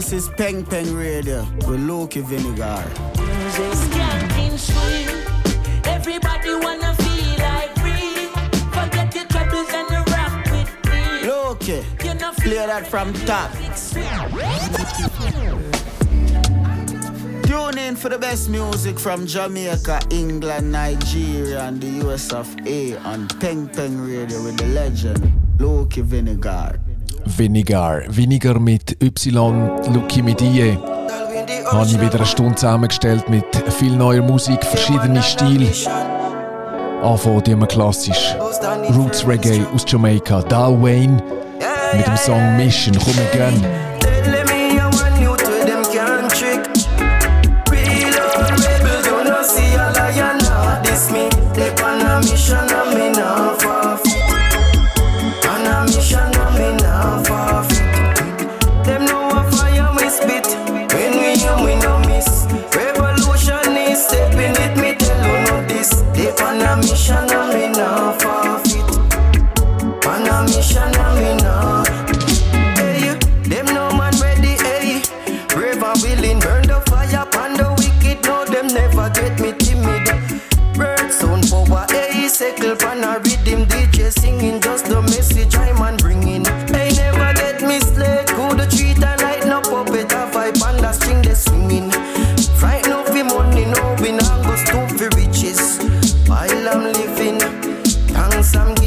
This is Peng Peng Radio with Loki Vinegar. Skanking sweet. Everybody wanna feel like free. Forget your troubles and rock with me. Loki, play that from top. Tune in for the best music from Jamaica, England, Nigeria, and the US of A on Peng Peng Radio with the legend Loki Vinegar. Vinegar. Weniger mit Y, Lucky mit IE. Habe ich wieder eine Stunde zusammengestellt mit viel neuer Musik, verschiedene Stile. Anfangen wir klassisch. Roots Reggae aus Jamaica. Dal Wayne mit dem Song Mission. Komm again. Tell I'm living, thanks I'm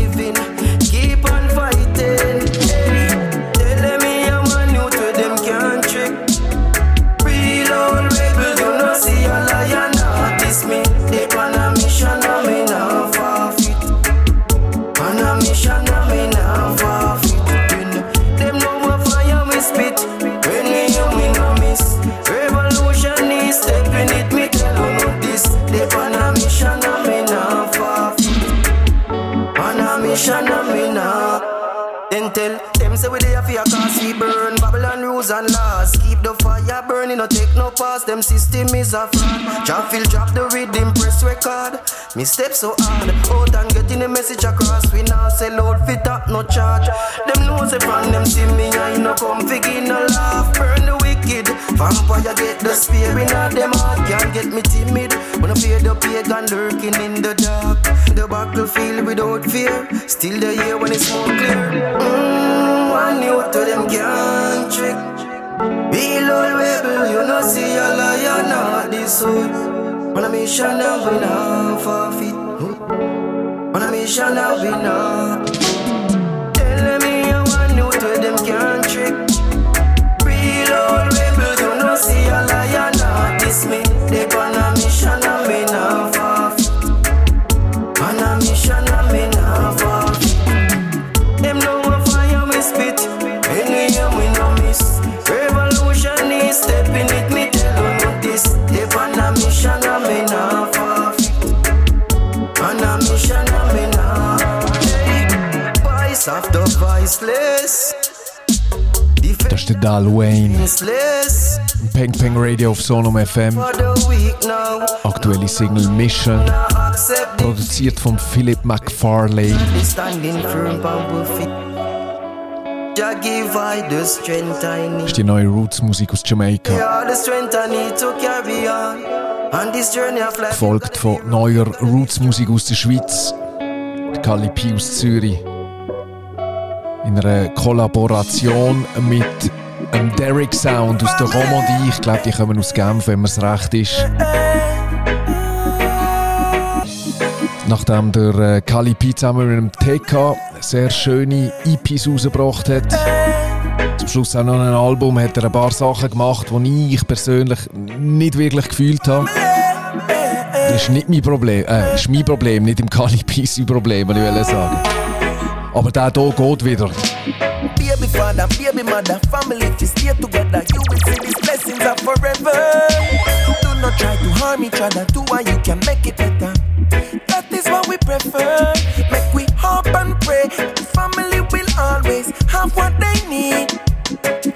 Me step so hard. Out and getting the message across. We now sell out fit up, no charge. Them know say from them see me I no come figure no laugh. Burn the wicked. Vampire get the spear in all them heart. Can't get me timid. When I fear the pagan lurking in the dark. The battlefield without fear. Still the year when it's more clear. Mmm, one you to them can't trick. Be old rebel, you know see a lion not this On a mission and we not forfeit On a mission and we not Das ist der Dal Wayne. Defenseless. Peng Peng Radio auf Sonum FM. For the weak now. Aktuelle Single Mission. Accept it. Produziert von Philip McFarlane. Be standing firm on our feet. Jah give I the strength I need. Das ist die neue Roots-Musik aus Jamaika. Yeah, the strength I need to carry on. On this journey of life. Gefolgt von neuer Roots-Musik aus der Schweiz. Der Cali P aus Zürich. In einer Kollaboration mit einem Derek Sound aus der Romandie. Ich glaube, die kommen aus Genf, wenn mir es recht ist. Nachdem der äh, Kali P zusammen mit dem TK sehr schöne EPs rausgebracht hat. Zum Schluss auch noch ein Album, hat er ein paar Sachen gemacht, die ich persönlich nicht wirklich gefühlt habe. Das ist nicht mein Problem, äh, ist mein Problem, nicht im Kali P sein Problem, was ich will sagen. Aber der hier geht wieder. Baby father, baby mother, family, if you stay together, you will see these blessings are forever. Do not try to harm each other, do what you can make it better. That is what we prefer. Make we hope and pray. The family will always have what they need.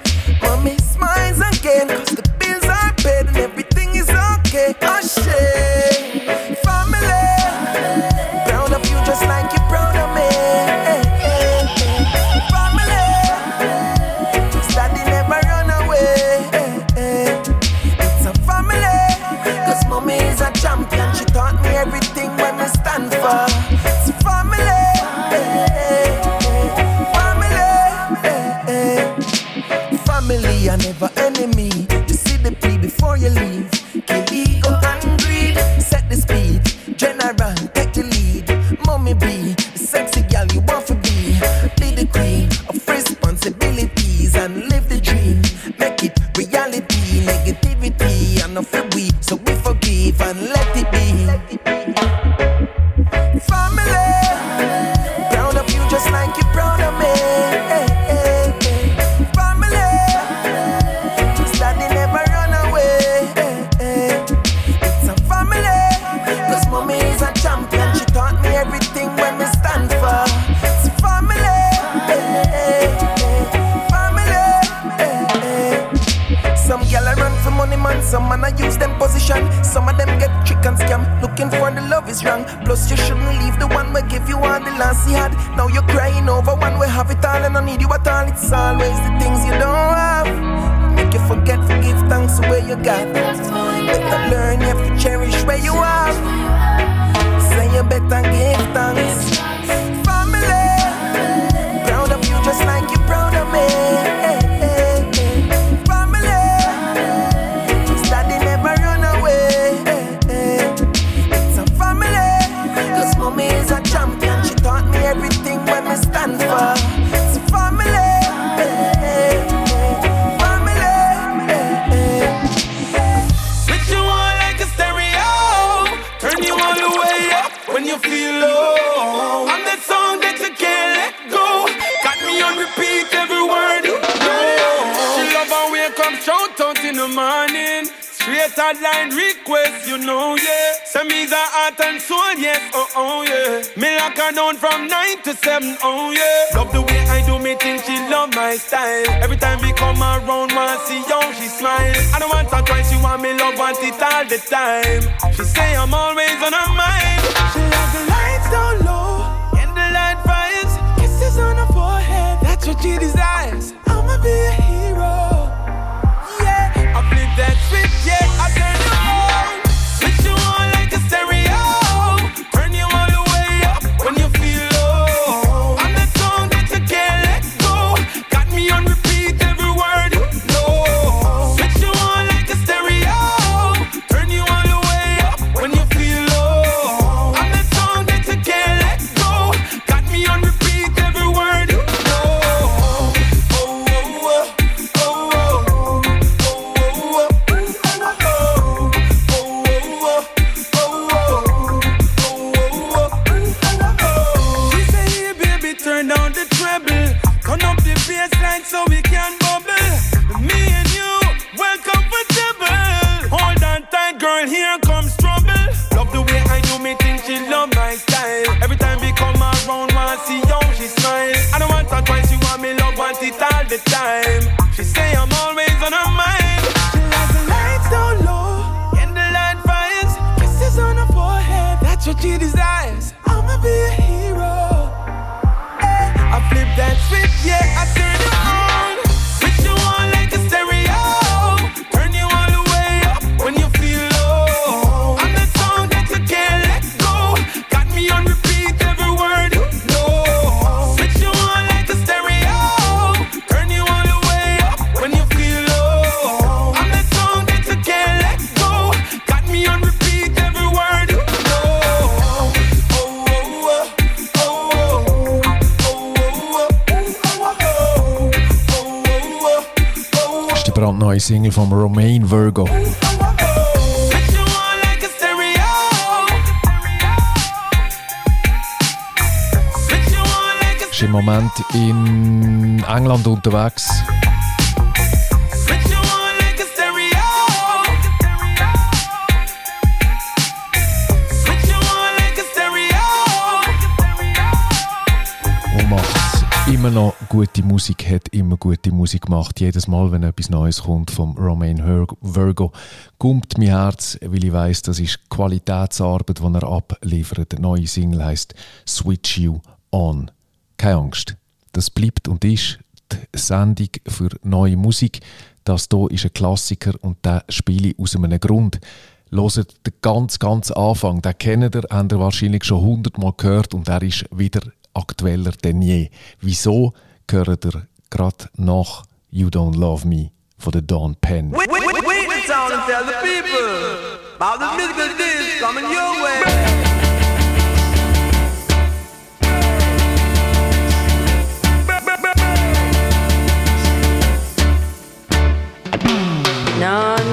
Me her down from 9 to 7, oh, yeah. Love the way I do me thing. she love my style. Every time we come around, wanna see how she smile. I don't want her twice, she want me love, want it all the time. She say I'm always on her mind. She like the lights down low, and the light fires, kisses on her forehead. That's what she desires. so we can Single von Romain Virgo. Ist im Moment in England unterwegs. Immer noch gute Musik hat, immer gute Musik gemacht. Jedes Mal, wenn etwas Neues kommt vom Romain Virgo, kommt mein Herz, weil ich weiß, das ist Qualitätsarbeit, die er abliefert. Die neue Single heißt Switch You On. Keine Angst, das bleibt und ist die Sendung für neue Musik. Das hier ist ein Klassiker und den spiele ich aus einem Grund. Hört den ganz, ganz Anfang, den kennt ihr, habt ihr wahrscheinlich schon hundertmal gehört und er ist wieder aktueller denn je. Wieso gehört er gerade nach You Don't Love Me von der Don Penn. Wait, wait, wait, wait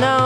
the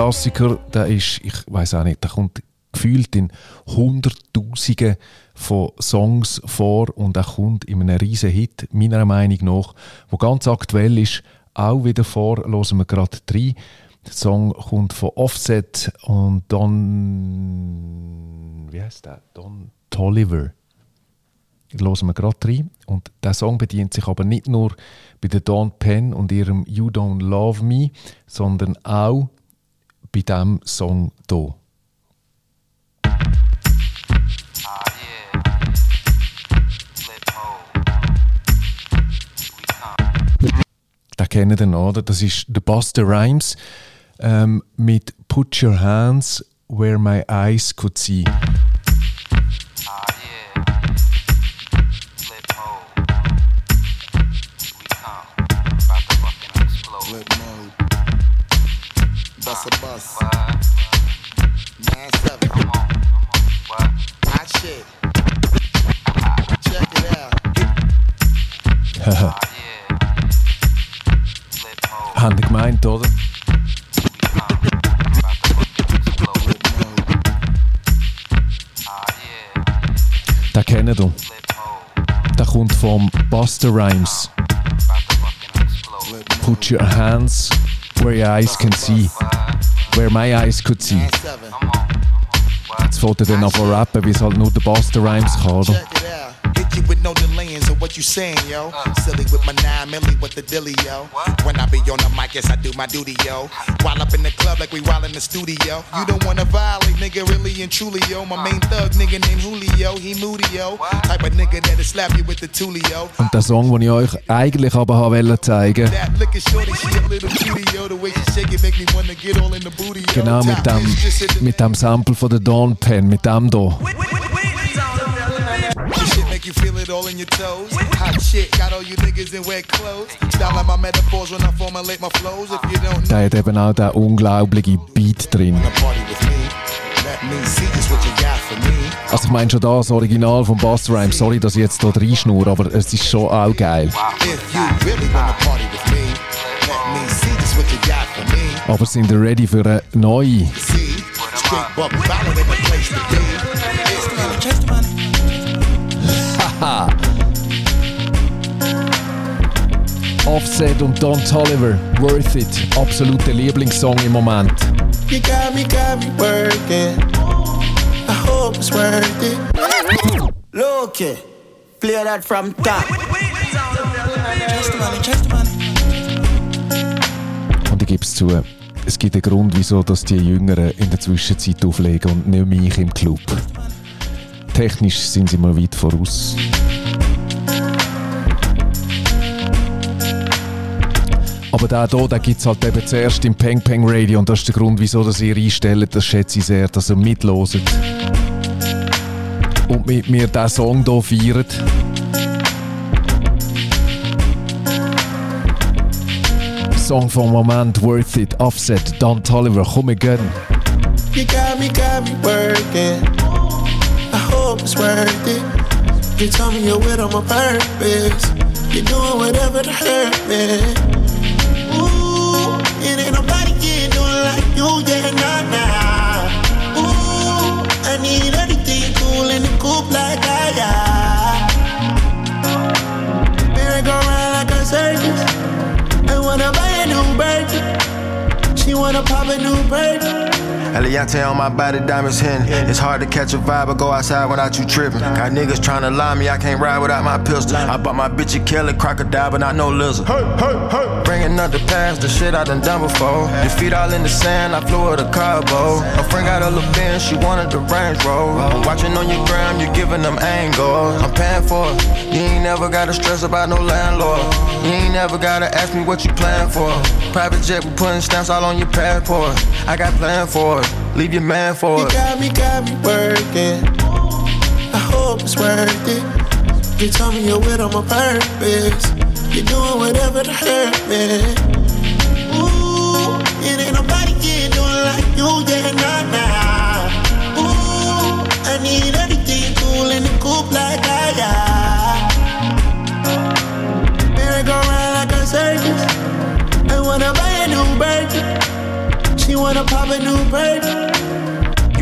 Klassiker, der ist, ich weiß auch nicht, der kommt gefühlt in Hunderttausenden von Songs vor und er kommt in einem riesen Hit, meiner Meinung nach, wo ganz aktuell ist, auch wieder vor, hören wir gerade rein. Der Song kommt von Offset und Don, wie heißt der? Don Tolliver. hören wir gerade rein. Und der Song bedient sich aber nicht nur bei der Dawn Penn und ihrem You Don't Love Me, sondern auch bei diesem Song hier. Den kennt ihr noch, oder? Das ist The Buster Rhymes ähm, mit Put Your Hands Where My Eyes Could See. Bust a bus. Nine seven. Hot shit. Check it out. Haben die gemeint, oder? Flip mode. Den kennt ihr. Der kommt vom Busta Rhymes. Flip Put your hands where your eyes can see. Where my eyes could see. Jetzt fährt er dann an zu rappen, wie es halt nur der Buster Rhymes kann, oder? What you saying, yo? Silly with my nine milli with the dilly, yo. When I be on the mic, yes, I do my duty, yo. While up in the club like we while in the studio. You don't wanna violate, nigga, really and truly, yo. My main thug, nigga named Julio, he moody, yo. Type of nigga that'll slap you with the tulio. Und der Song, den ich euch eigentlich aber wollte zeigen, That looking shorty, she a little cutie, yo. The way she shake it make me wanna get all in the booty, yo. genau mit dem, mit dem Sample von der Dawn Pen, mit dem hier. You feel it all in your toes. Hot shit, got all you niggas in wet clothes. Style my metaphors when I formulate my flows. If you don't know, Der hat eben auch den unglaublichen Beat drin. Also ich meine schon das Original von Buster Rhymes. Sorry, dass ich jetzt hier reinschnur, aber es ist schon auch geil. Aber sind ihr ready für eine neue? Offset und Don Tolliver, Worth It, absoluter Lieblingssong im Moment. You got me, got me working. I hope it's worth it. Loki, play that from top. Und ich gebe es zu, es gibt einen Grund, wieso dass die Jüngeren in der Zwischenzeit auflegen und nicht mich im Club. Technisch sind sie mal weit voraus. Aber der hier, den gibt es halt eben zuerst im Peng Peng Radio und das ist der Grund, wieso dass ihr einstellt. Das schätze ich sehr, dass ihr mitloset. Und mit mir diesen Song hier feiert. Song vom Moment, Worth It, Offset, Don Tolliver, komm gehen. You got me, got me working. I hope it's worth it. You tell me you're with on my purpose. You're doing whatever to hurt me. You, yeah, nah, nah. Ooh, I need everything cool in the coupe like I got. Merry-go round like a circus. I wanna buy a new bird. She wanna pop a new bird. Eliantte on my body, diamonds hitting. It's hard to catch a vibe or go outside without you tripping. Got niggas tryna lie me, I can't ride without my pistol. I bought my bitch a Kelly crocodile, but not no lizard. Bringing up the past, the shit I done done before. Your feet all in the sand, I flew her to Cabo. Her friend got a little Benz, she wanted the Range Rover. I'm watching on your gram, you giving them angles. I'm paying for it. You ain't never gotta stress about no landlord. You ain't never gotta ask me what you plan for. Private jet, we putting stamps all on your passport. I got plan for it. Leave your man for You it. got me, got me working. I hope it's worth it. You tell me you're with on my purpose. You're doing whatever to hurt me. Ooh, it ain't nobody can do it like you, yeah, nah, nah. Ooh, I need everything cool in the coupe like I got. Merry-go-round like a circus. I wanna buy a new bird. She wanna pop a new bird.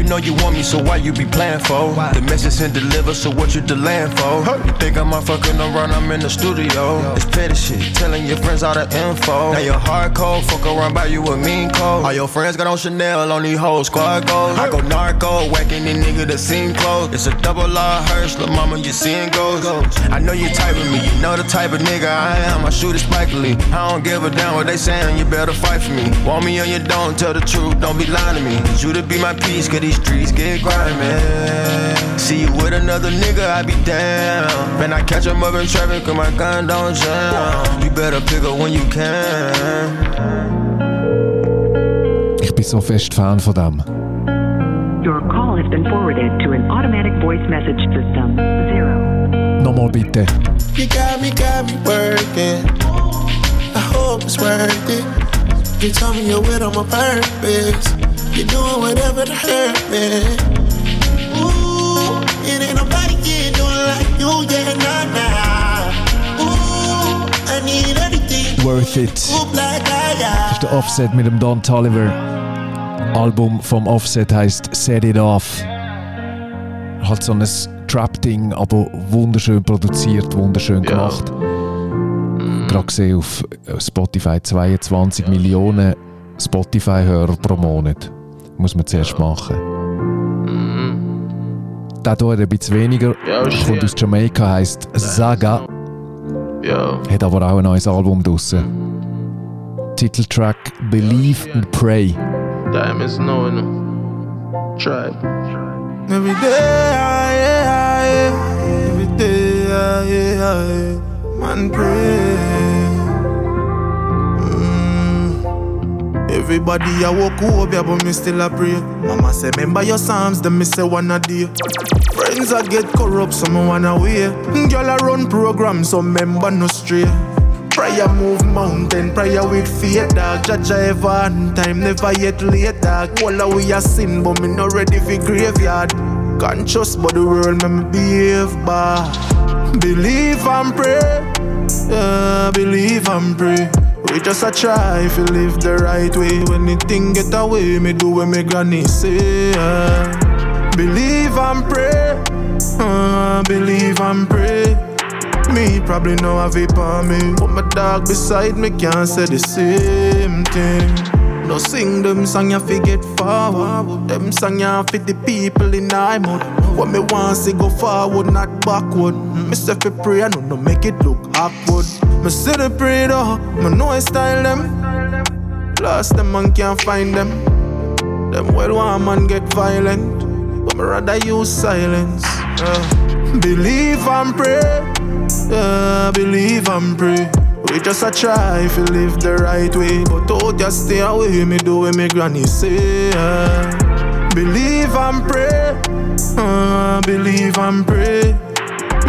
Know you want me, so why you be playing for? The message and deliver, so what you delaying for? You think I'm a fucking around, I'm in the studio. It's petty shit, telling your friends all the info. Now you're cold, fuck around by you a mean cold. All your friends got on Chanel, on these hoes, squad goals. I go narco, whacking these nigga the scene close. It's a double law hearse, little mama, you seeing goes. I know you type of me, you know the type of nigga I am. I shoot it spikily. I don't give a damn what they saying, you better fight for me. Want me or you don't, tell the truth, don't be lying to me. You to be my peace, cause these streets get grimy. See you with another nigga, I be down. Man, I catch him up in traffic, cause my gun don't jam. You better pick up when you can. Ich bin so fest Fan von dem. Your call has been forwarded to an automatic voice message system. Zero. No Nochmal bitte. You got me, got me working. I hope it's worth it. You told me you're with on my purpose. You're doing whatever to hurt me. Ooh, it ain't nobody here doing like you, yeah, nah, nah. Ooh, I need everything. Worth It. Ooh, black eye, Das ist der Offset mit dem Don Tolliver. Album vom Offset heißt Set It Off. Halt so ein Trap-Ding, aber wunderschön produziert, wunderschön Ja. gemacht. Gerade gesehen auf Spotify 22 Millionen Spotify-Hörer pro Monat. Muss man zuerst machen. Der hier hat ein bisschen weniger. Ja, kommt aus Jamaika, heißt Saga. Ja. Hat aber auch ein neues Album draussen. Titeltrack Believe and Pray. Damn, it's knowing. Tribe. Every day, ah, yeah, ah, yeah. Every day, yeah, ah, yeah. man pray. Everybody I walk over, but me still a pray. Mama say, remember your psalms, then me say one a day. Friends I get corrupt, wanna away. Girl I run program, so member no stray. Prayer move mountain, prayer with faith, dog. Jaja ever on time, never yet late, dog. All of we a sin, but me not ready for graveyard. Conscious, but the world me behave bad. Believe and pray, yeah, believe and pray. We just a try if you live the right way. When the get away, me do what me granny say. Believe and pray, uh, believe and pray. Me probably know have it on me, but my dog beside me can't say the same thing. No sing them song you forget forward. Them song you fit the people in I mode. What me want see go forward, not backward. Me say fi pray, I no no make it look awkward. Me see the pray though, me know I style them. Lost them man can't find them. Them well one man get violent, but me rather use silence. Believe and pray. Yeah, believe and pray. We just a try if you live the right way. But don't just stay away, me do what me granny say. Believe and pray. Uh, believe and pray.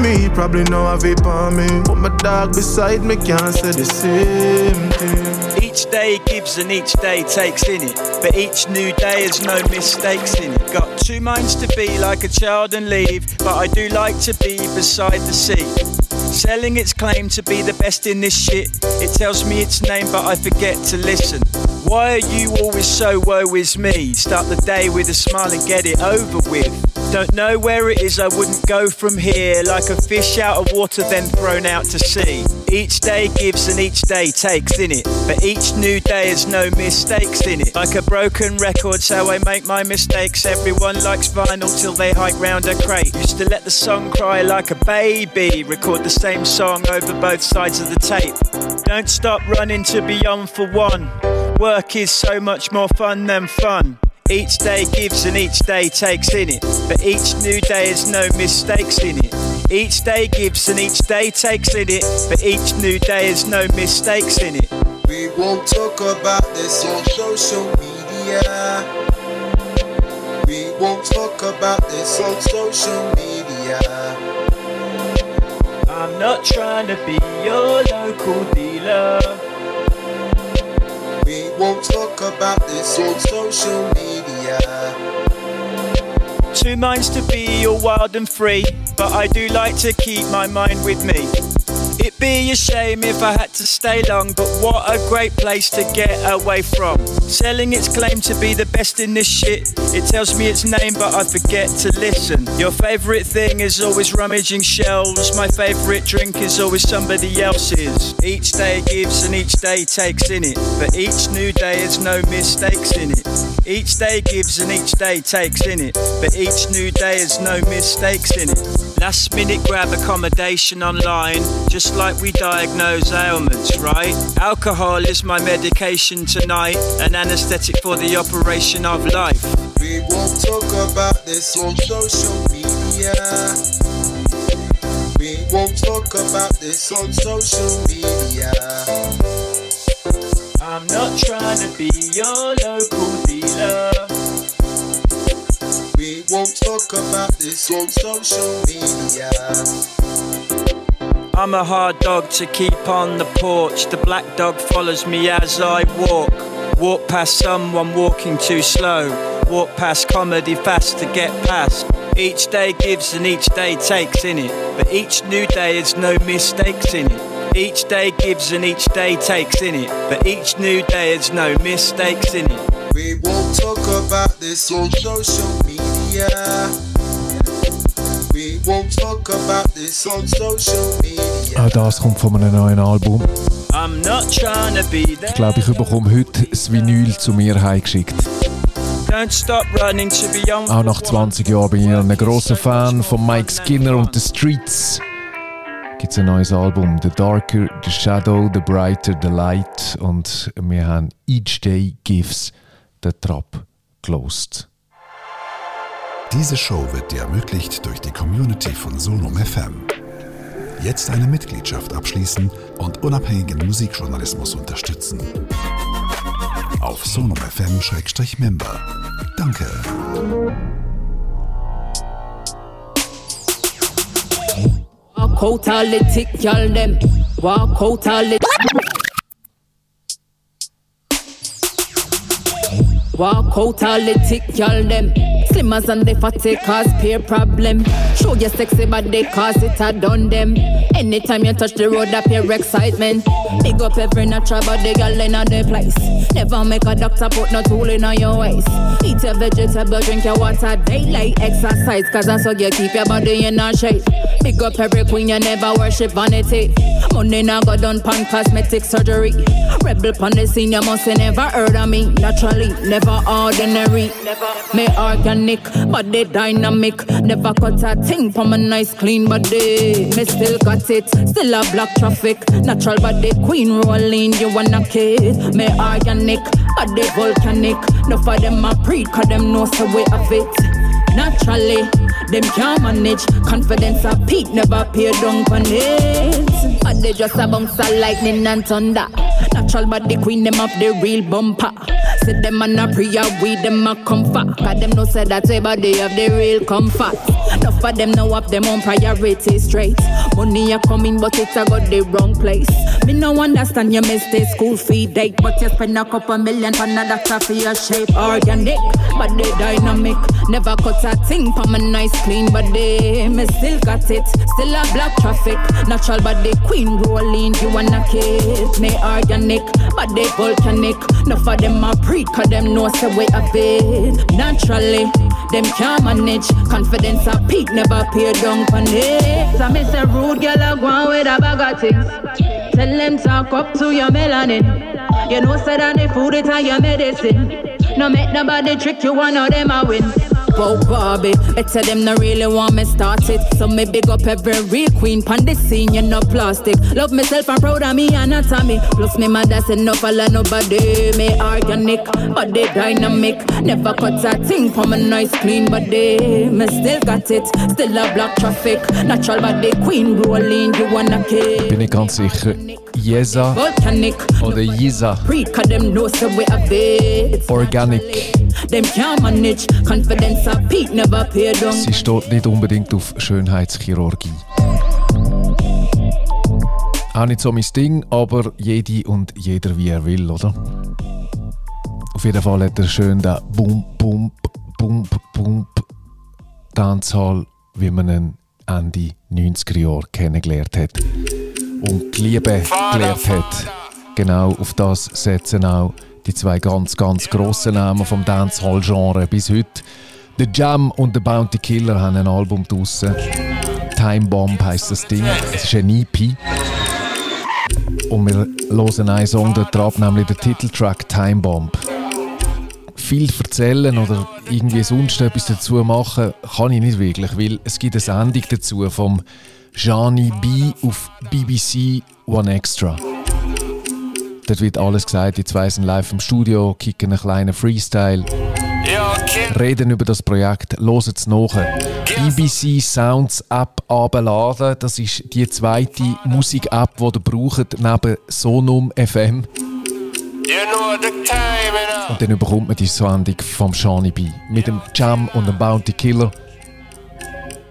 Me probably know it on me. But my dog beside me can't say the same thing. Each day gives and each day takes in it, but each new day has no mistakes in it. Got two minds to be like a child and leave, but I do like to be beside the sea. Selling its claim to be the best in this shit. It tells me its name, but I forget to listen. Why are you always so woe is me? Start the day with a smile and get it over with. Don't know where it is, I wouldn't go from here. Like a fish out of water, then thrown out to sea. Each day gives and each day takes in it, but each new day has no mistakes in it. Like a broken record, so I make my mistakes. Everyone likes vinyl till they hike round a crate. Used to let the song cry like a baby. Record the same song over both sides of the tape. Don't stop running to be on for one. Work is so much more fun than fun. Each day gives and each day takes in it, but each new day has no mistakes in it. Each day gives and each day takes in it, but each new day has no mistakes in it. We won't talk about this on social media. We won't talk about this on social media. I'm not trying to be your local dealer. Won't talk about this on social media. Two minds to be all wild and free, but I do like to keep my mind with me. It'd be a shame if I had to stay long, but what a great place to get away from. Selling its claim to be the best in this shit. It tells me its name, but I forget to listen. Your favourite thing is always rummaging shelves. My favourite drink is always somebody else's. Each day gives and each day takes in it, but each new day has no mistakes in it. Each day gives and each day takes in it, but each new day has no mistakes in it. Last minute grab accommodation online, just like we diagnose ailments, right? Alcohol is my medication tonight, an anesthetic for the operation of life. We won't talk about this on social media. We won't talk about this on social media. I'm not trying to be your local dealer. We won't talk about this on social media. I'm a hard dog to keep on the porch. The black dog follows me as I walk. Walk past someone walking too slow. Walk past comedy fast to get past. Each day gives and each day takes in it. But each new day has no mistakes in it. Each day gives and each day takes in it. But each new day has no mistakes in it. We won't talk about this on social media. Auch das kommt von einem neuen Album. I'm not trying to be there. Ich glaube, ich bekomme heute das Vinyl zu mir heimgeschickt. Don't stop running to be young. Auch nach 20 Jahren bin ich ein grosser Fan von Mike Skinner und The Streets. Gibt es ein neues Album, The Darker, The Shadow, The Brighter, The Light. Und wir haben Each Day Gives den Trap gelost. Diese Show wird dir ermöglicht durch die Community von Sonum FM. Jetzt eine Mitgliedschaft abschließen und unabhängigen Musikjournalismus unterstützen. Auf sonumfm-member. Danke. Walk out all the tick, y'all them. Walk out all the. Walk out all the tick, y'all them. Slimmers and the fatty cause peer problem. Show your sexy body cause it a done them. Anytime you touch the road, appear excitement. Big up every natural body, girl in a the place. Never make a doctor put no tool in your waist. Eat your vegetable, drink your water, daylight exercise. Cause that's how you keep your body in a shape. Big up every queen, you never worship vanity. Money now go done pan cosmetic surgery. Rebel pan the scene, you must have never heard of me. Naturally, never ordinary. Me organic, body dynamic. Never cut a thing from a nice clean body. Me still got it, still a black traffic. Natural body queen rolling, you wanna kid. Me organic, body volcanic. No for them a pre, cause them know the way of it. Naturally, them can't manage. Confidence a peak, never pay down on it. But they just a bounce a lightning and thunder. Natural body queen, them up the real bumper. Say them a a prayer, we them a comfort. Cause them no say that they have the real comfort. Enough of them know up them own priorities straight. Money a coming, but it's a got the wrong place. Me no understand you miss the school fee date, but you spend a couple million for another for your shape. Organic, but they dynamic. Never cut a thing from a nice clean body. Me still got it, still a black traffic. Natural but body queen rolling, you wanna kiss Me organic, but they volcanic. Enough of them a pre, cause them know say way of it. Naturally, them can't manage. Confidence a peak, never pay down on it. So me say rude girl a go with a bag of things. Tell them talk up to your melanin. You know say that the food it and your medicine. No make nobody trick you, one of them a win. Wow, Barbie, better them no really want me started. So me big up every real queen pan the scene, you no plastic. Love myself and proud of me anatomy. Plus me mother said no follow nobody. Me organic, body dynamic. Never cut a thing from a nice clean body. Me still got it, still a black traffic. Natural body queen rolling, you wanna kill. Bin ich ganz sicher. Jesa oder it. Organic. Sie steht nicht unbedingt auf Schönheitschirurgie. Auch nicht so mein Ding, aber jede und jeder wie er will, oder? Auf jeden Fall hat er schön den Bump, Bump, Bump, Bump Dancehall, wie man ihn Ende 90er Jahre kennengelernt hat. Und die Liebe gelehrt hat. Genau auf das setzen auch die zwei ganz, ganz grossen Namen vom Dancehall-Genre bis heute. The Jam und The Bounty Killer haben ein Album draussen. Time Bomb heisst das Ding. Es ist ein EP. Und wir hören einen Song dort drauf, nämlich der Titeltrack Time Bomb. Viel erzählen oder irgendwie sonst etwas dazu machen, kann ich nicht wirklich, weil es gibt eine Sendung dazu vom Jani B auf BBC One Extra. Dort wird alles gesagt, die zwei sind live im Studio, kicken einen kleinen Freestyle, reden über das Projekt, hören es nach. BBC Sounds App abladen, das ist die zweite Musik-App, die ihr braucht, neben Sonum FM. Und dann bekommt man die Sendung vom Shani B. Mit dem Jam und dem Bounty Killer.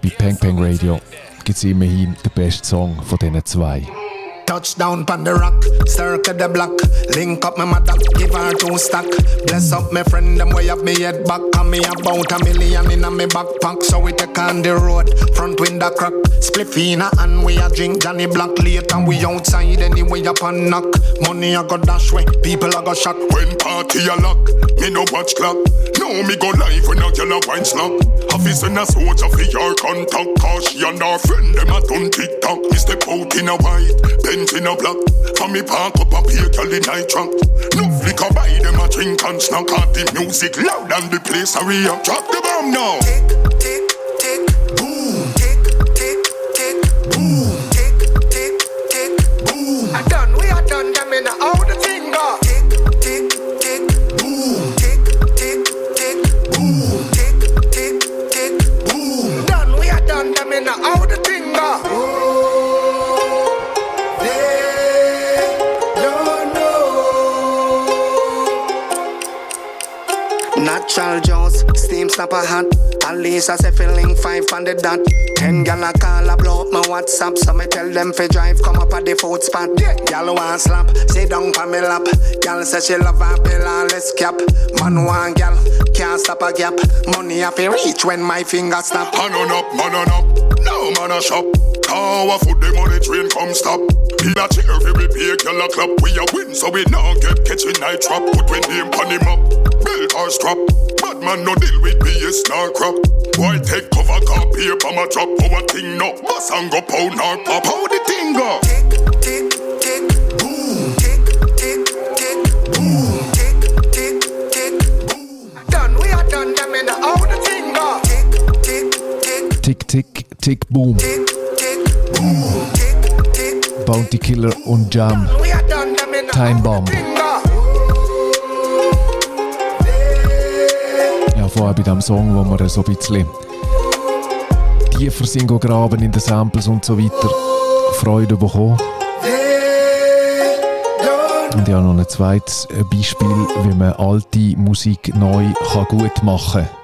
Bei Peng Peng Radio gibt es immerhin den besten Song von diesen zwei. Touchdown pon the rock, circle the block. Link up my mother, give her two stack. Bless up my friend, them way up me head back. And me about a million in a me backpack. So we take on the road, front window crack. Spliffina and we a drink Johnny Black late and we outside anyway up and knock. Money I go dash way, people I go shock. When party a lock, me no watch clock. No me go live when a girl a wine slap. Office and a soldier for your contact. Cause she and her friend them a done TikTok. Me step in a white, Benz in a black. For me park up a pay girl in night trunk. No flicker buy them a drink and snack. Out the music loud and the place a react. Drop the bomb now. Tick, tick, steam snapper hat. At least I say feeling five on the dot. Ten gal a call a blow up my WhatsApp, so me tell them fi drive come up at the food spot. Gal want slap, sit down pa me lap. Gal say she love a pill cap. Man want gal, can't stop a gap. Money I fi reach when my finger snap. Man on up, man on up. No man a shop. Car foot the money train come stop. Be a cheer fi we pay girl a clap. We a win so we now get catching night trap. Put when name pon him up. Belt or strap. Bad man no deal with BS nor crap. Boy take cover car paper my drop. Our thing no. Bus and go pound nor pop. How the thing go? Tick, tick, tick, boom. Tick, tick, tick, boom. Tick, tick, tick, boom. Done, we are done them in the how the thing go. Tick, tick, tick, Tick, tick, tick, boom. tick, tick, boom. Tick, tick, Bounty Killer und Jam. we are done them in the Time Bomb. Vorher bei diesem Song, wo wir so ein bisschen tiefer sind graben in den Samples und so weiter, Freude bekommen. Und ja, noch ein zweites Beispiel, wie man alte Musik neu gut machen kann.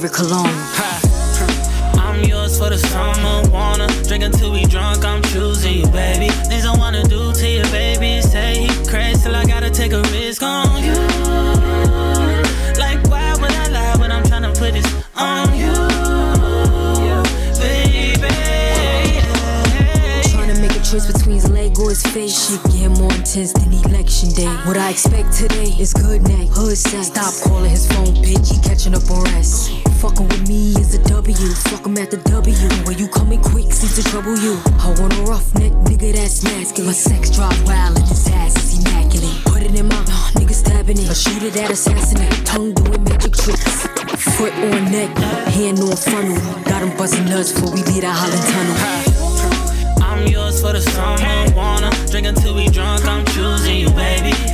Favorite cologne. Coming quick, seems to trouble you. I want a rough neck, nigga that's masculine. My sex drive wild and his ass is immaculate. Put it in my uh, nigga stabbing it. Shoot it at assassinate. Tongue doing magic tricks. Foot on neck, hand on funnel. Got him busting nuts before we leave the Holland Tunnel. I'm yours for the summer, wanna drink until we drunk. I'm choosing you, baby.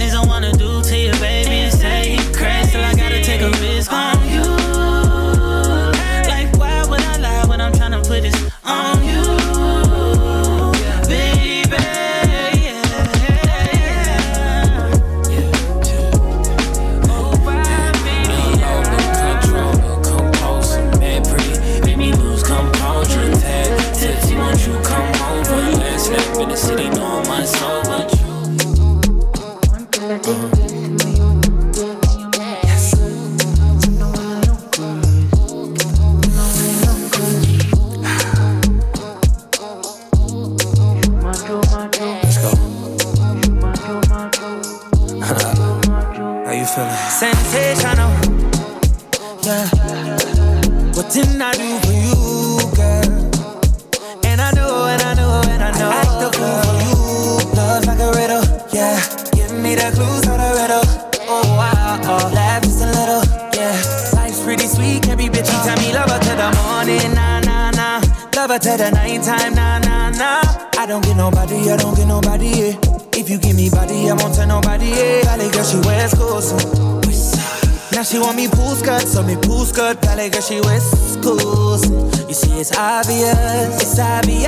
She want me pool skirt, so me pool skirt. Valley girl, she wears schools. You see, it's obvious, it's obvious.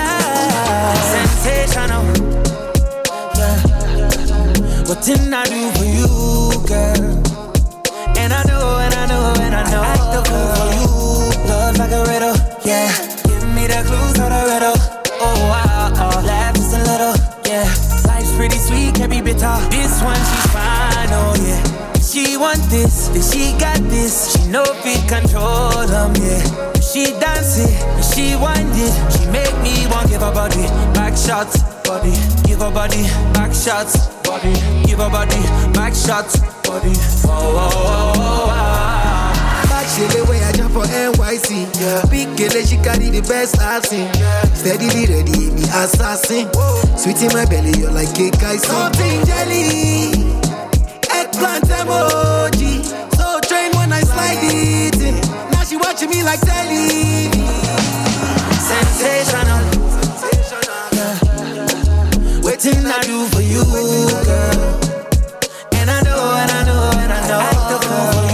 Sensational. Yeah. What didn't I do for you, girl? And I know, and I know, and I know. Act the fool for you. Love like a riddle, yeah. Give me the clues to the riddle. Oh, wow, oh, laugh just a little, yeah. Life's pretty sweet, can be bitter. This one, she's fine, oh, yeah. She want this, then she got this. She know fit control them, yeah. She dance it, when she wind it. She make me want give her body back shots, body. Give her body back shots, body. Give her body back shots, body. Oh, oh, oh, oh, oh. Back the way I jump for NYC. Yeah. Big girl, she carry the best I've seen. Steadily ready, me assassin. Sweet in my belly, you're like cake icing. Something jelly, eggplant emoji. So train when I slide it in. Now she watching me like telly. Sensational. Yeah. Waiting I do for you, girl. And I know, and I know, and I know. Act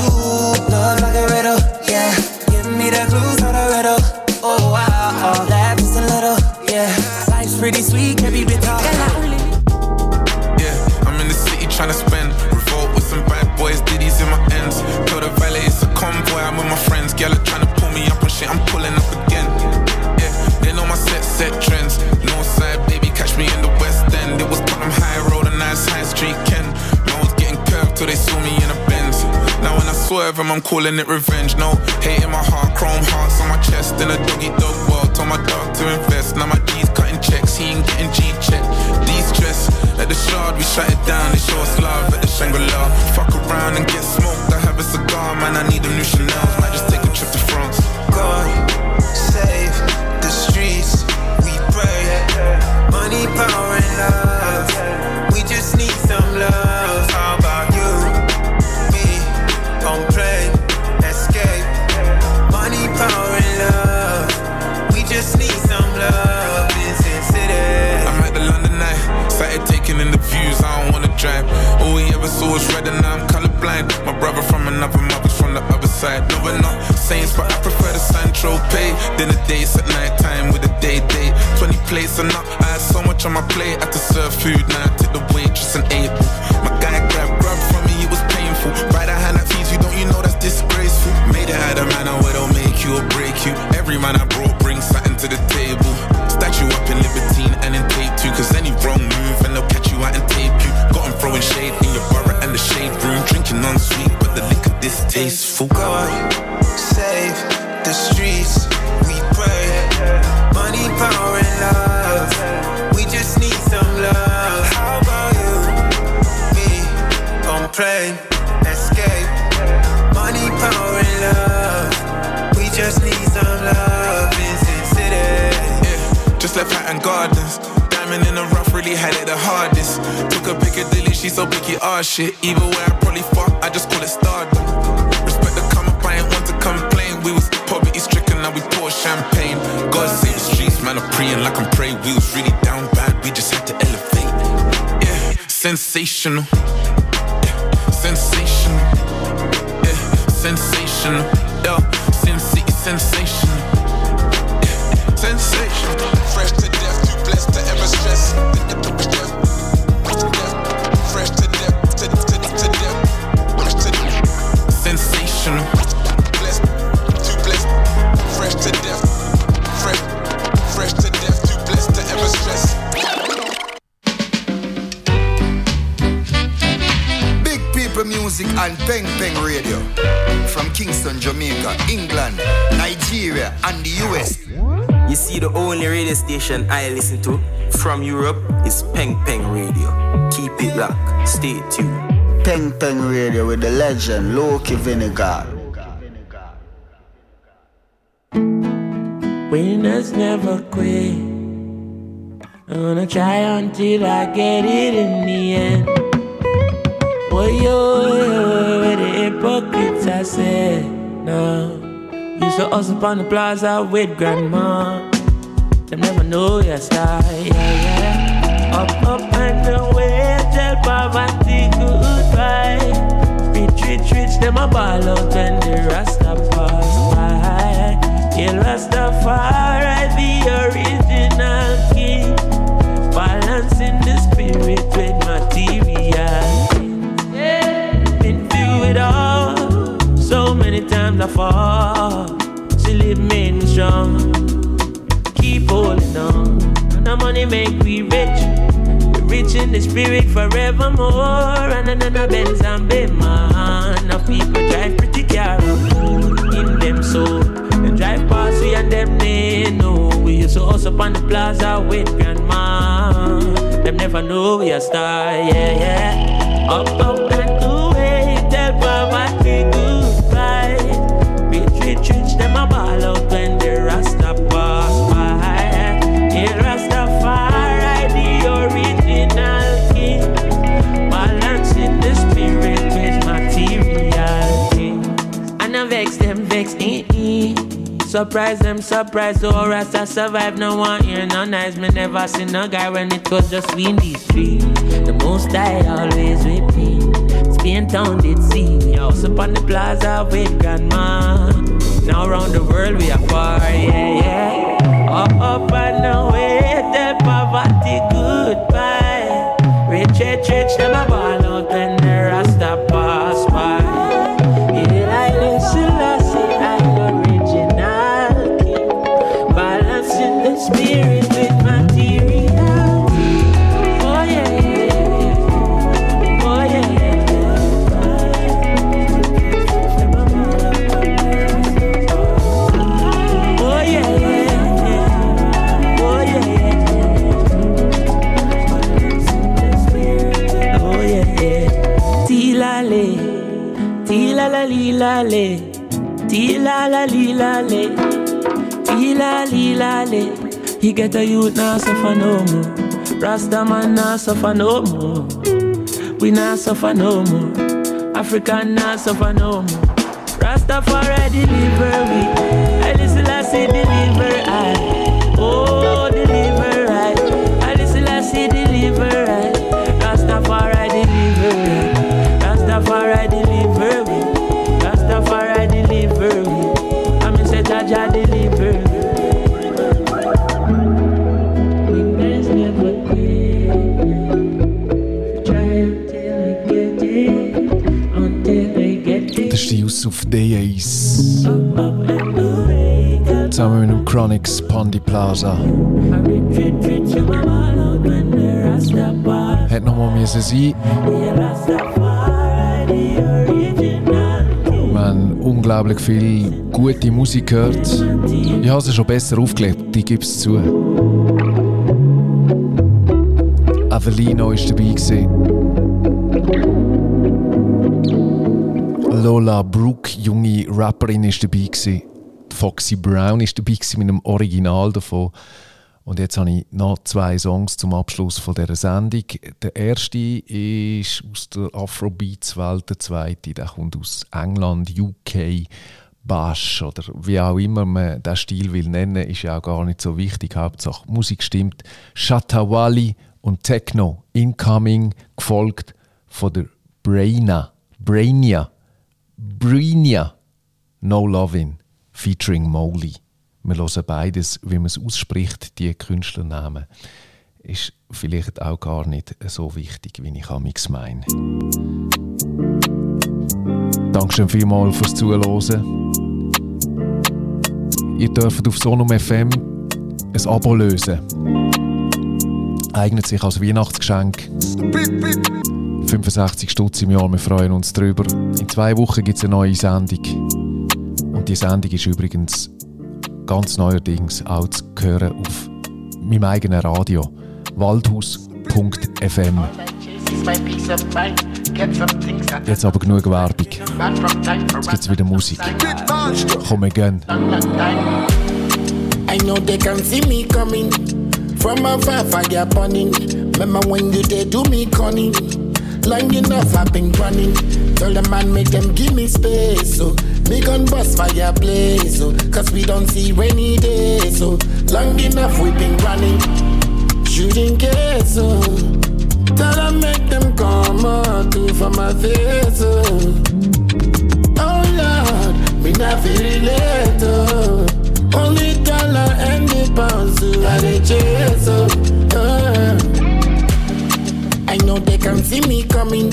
swerve 'em, I'm calling it revenge. No hate in my heart, chrome hearts on my chest. In a doggy dog world, told my dog to invest. Now my G's cutting checks, he ain't getting G check. De-stress at the shard, we shut it down. They show us love at the Shangri-La. Fuck around and get smoked. I have a cigar, man. I need a new Chanel. Brother from another mother's from the other side. No, we're not saints, but I prefer the Central Pay. Dinner dates at night time with a day date. 20 plates and up. I had so much on my plate. I had to serve food. Now I take the waitress and able. My guy grabbed grub from me, it was painful. Right hand that feeds you, don't you know that's disgraceful? Made it out of man, I will make you or break you. Every man I brought Just Gardens. Diamond in the rough, really had it the hardest. Took a Piccadilly, she so picky, ah shit. Either way, I probably fuck, I just call it stardom. Respect the come up, I ain't want to complain. We was poverty stricken, now we pour champagne. God save the streets, man, I'm praying like I'm praying. We was really down bad, we just had to elevate. Yeah, sensational. Yeah, sensational. Yeah, sensational. Music and Peng Peng Radio. From Kingston, Jamaica, England, Nigeria, and the US. You see, the only radio station I listen to from Europe is Peng Peng Radio. Keep it locked. Stay tuned. Peng Peng Radio with the legend Loki Vinegar. Winners never quit. I'm gonna try until I get it in the end. Boy, yo, yo, where the hypocrites I said, no. Used to hustle on the plaza with grandma. Them never know your style, yeah, yeah. Up, up and away, tell poverty goodbye. Rich, rich, rich, them a ball out when the Rasta pass by. Yeah, Rastafari, make we rich. Rich in the spirit forevermore. And the Benz and Bayman. Now people drive pretty car in them soul. Them drive past we and them they know. We used to hustle on the plaza with grandma. Them never know we a star, yeah, yeah. Up, up Surprise them, surprise, oh I survive, no one here, no nice. Me never seen no guy when it was just we in these streets. The most I always me Spain town did see. Me House up on the plaza with grandma. Now around the world we are far, yeah, yeah. Up, and away, tell poverty goodbye. Rich, rich, rich, them a spirit He get a youth now suffer no more. Rasta man now suffer no more. We now suffer no more. African now suffer no more. Rastafari deliver we I listen say deliver I Oh Days. Zusammen mit dem Chronix Pandi Plaza. Hätte noch mal müssen sein. Wir haben unglaublich viel gute Musik gehört. Ich habe sie schon besser aufgelegt, ich gebe es zu. Avelino war dabei. Gewesen. Lola Brooke, junge Rapperin, war dabei. Gewesen. Foxy Brown war dabei gewesen mit einem Original davon. Und jetzt habe ich noch zwei Songs zum Abschluss von dieser Sendung. Der erste ist aus der Afrobeats-Welt, der zweite der kommt aus England, UK, Bash oder wie auch immer man den Stil will nennen, ist ja auch gar nicht so wichtig. Hauptsache Musik stimmt. Shatawali und Techno, Incoming, gefolgt von der Braina, Brainia, Brainia, No Lovin', featuring Molly. Wir hören beides, wie man es ausspricht, die Künstlernamen. Ist vielleicht auch gar nicht so wichtig, wie ich amix meine. Dankeschön vielmals fürs Zuhören. Ihr dürft auf Sonum FM ein Abo lösen. Eignet sich als Weihnachtsgeschenk. 65 Stutz im Jahr, wir freuen uns drüber. In zwei Wochen gibt es eine neue Sendung. Und die Sendung ist übrigens ganz neuerdings auch zu hören auf meinem eigenen Radio. Waldhaus.fm. Jetzt aber genug Werbung. Jetzt gibt es wieder Musik. Komm again. I know they can see me coming from afar, fire burning. Remember when you did do me cunning? Long enough I've been running. Tell the man make them give me space. Oh. So me gun bust fire blaze. So cause we don't see rainy days. So long enough we've been running. Shooting case. So tell them make them come out to for my face. So. Oh Lord, me not feel relate. Oh. Only dollar and the pounds so I chase. Oh. Know they can see me coming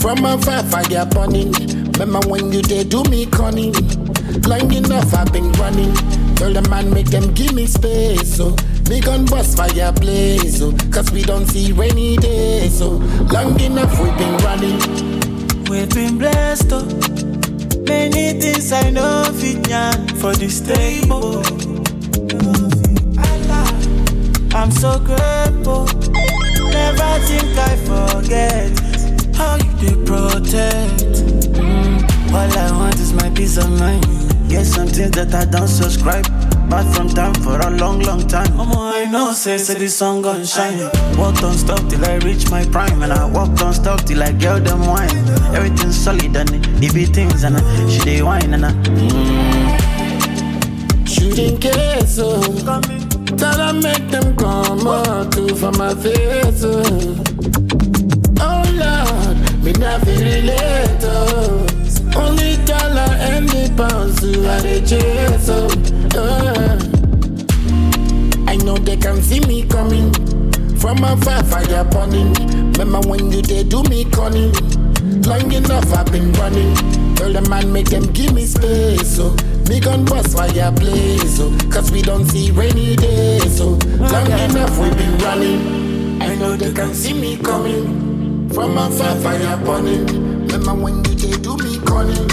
from afar, fire burning. Remember when you did do me cunning? Long enough I've been running. Tell the man make them give me space. So me gun bust fire blaze. So cause we don't see rainy days. So long enough we've been running. We've been blessed, oh. Many things I know for this table. I'm so grateful. Never think I forget how you did protect. Mm. All I want is my peace of mind. Get something that I don't subscribe. But from time for a long, long time. Mama, I know, say, say this song gon' shine. Walk don't stop till I reach my prime. And I walk don't stop till I get them wine. Everything's solid and it be things and I, she dey wine and I. Mm. Shooting case, oh. Tell them make them come out to for my face, oh. Oh Lord, me not feel relate, oh. Only dollar and the pounds so I dey chase, oh. I know they can see me coming from afar, fire burning. Remember when you did do me cunning? Long enough I've been running. Tell the man make them give me space, so me gun bust fire blaze, so cause we don't see rainy days, so long enough we've been running. I know they can see me coming from afar, fire burning. Remember when you did do me cunning?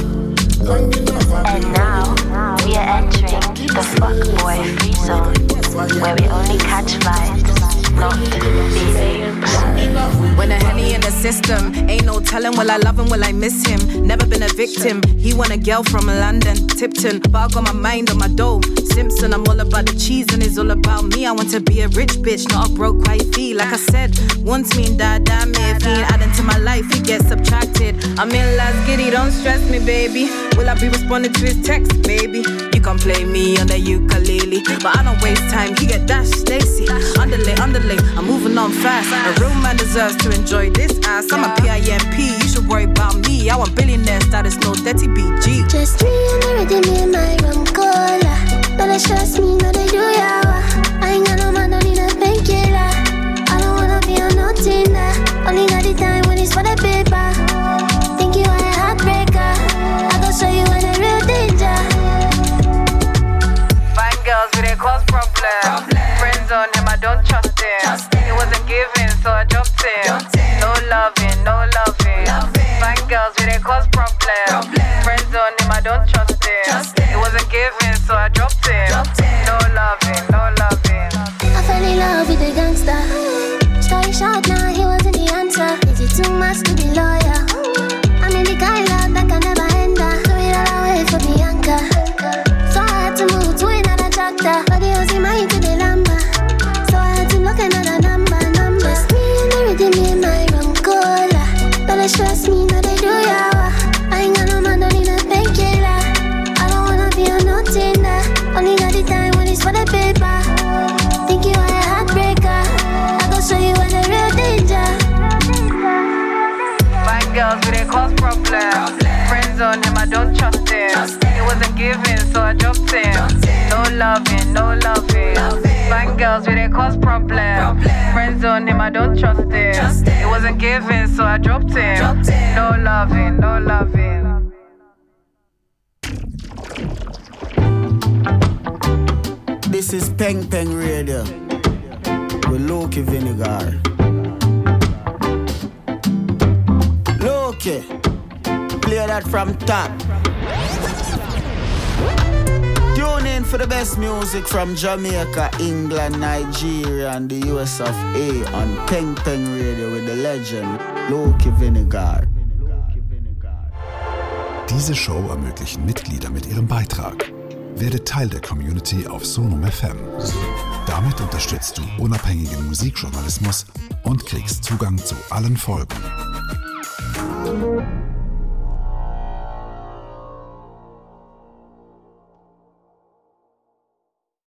Long enough I've been And now we are entering the fuck boy free zone, where we only catch vibes. When a henny in the system, ain't no telling will I love him, will I miss him? Never been a victim. He want a girl from London, Tipton, but I got my mind on my dough. Simpson, I'm all about the cheese and it's all about me. I want to be a rich bitch, not a broke wifey. Like I said, once me and dad, that me if adding to my life, he gets subtracted. I'm in last giddy, don't stress me, baby. Will I be responding to his text, baby? You can play me on the ukulele, but I don't waste time. He get dash, Stacy. Underlay, underlay, I'm moving on fast. A real man deserves to enjoy this ass. I'm a PIMP, you should worry about me. I want billionaire status, no dirty BG. Just me and everything in my rum cola. No, they trust me, no, they do yawa. I ain't got no man, don't need a painkiller. I don't wanna be on no Tinder. Only got the time when it's for the paper. problem. Friends on him, I don't trust. No loving. Fine girls, we didn't cause problem. Friends on him, I don't trust him. He wasn't giving, so I dropped him. No loving, no loving. This is Peng Peng Radio with Loki Vinegar. Loki, play that from top. Tune in for the best music from Jamaica, England, Nigeria, and the US of A on Peng Peng Radio with the legend Loki Vinegar. Diese Show ermöglichen Mitglieder mit ihrem Beitrag. Werde Teil der Community auf Sonum FM. Damit unterstützt du unabhängigen Musikjournalismus und kriegst Zugang zu allen Folgen.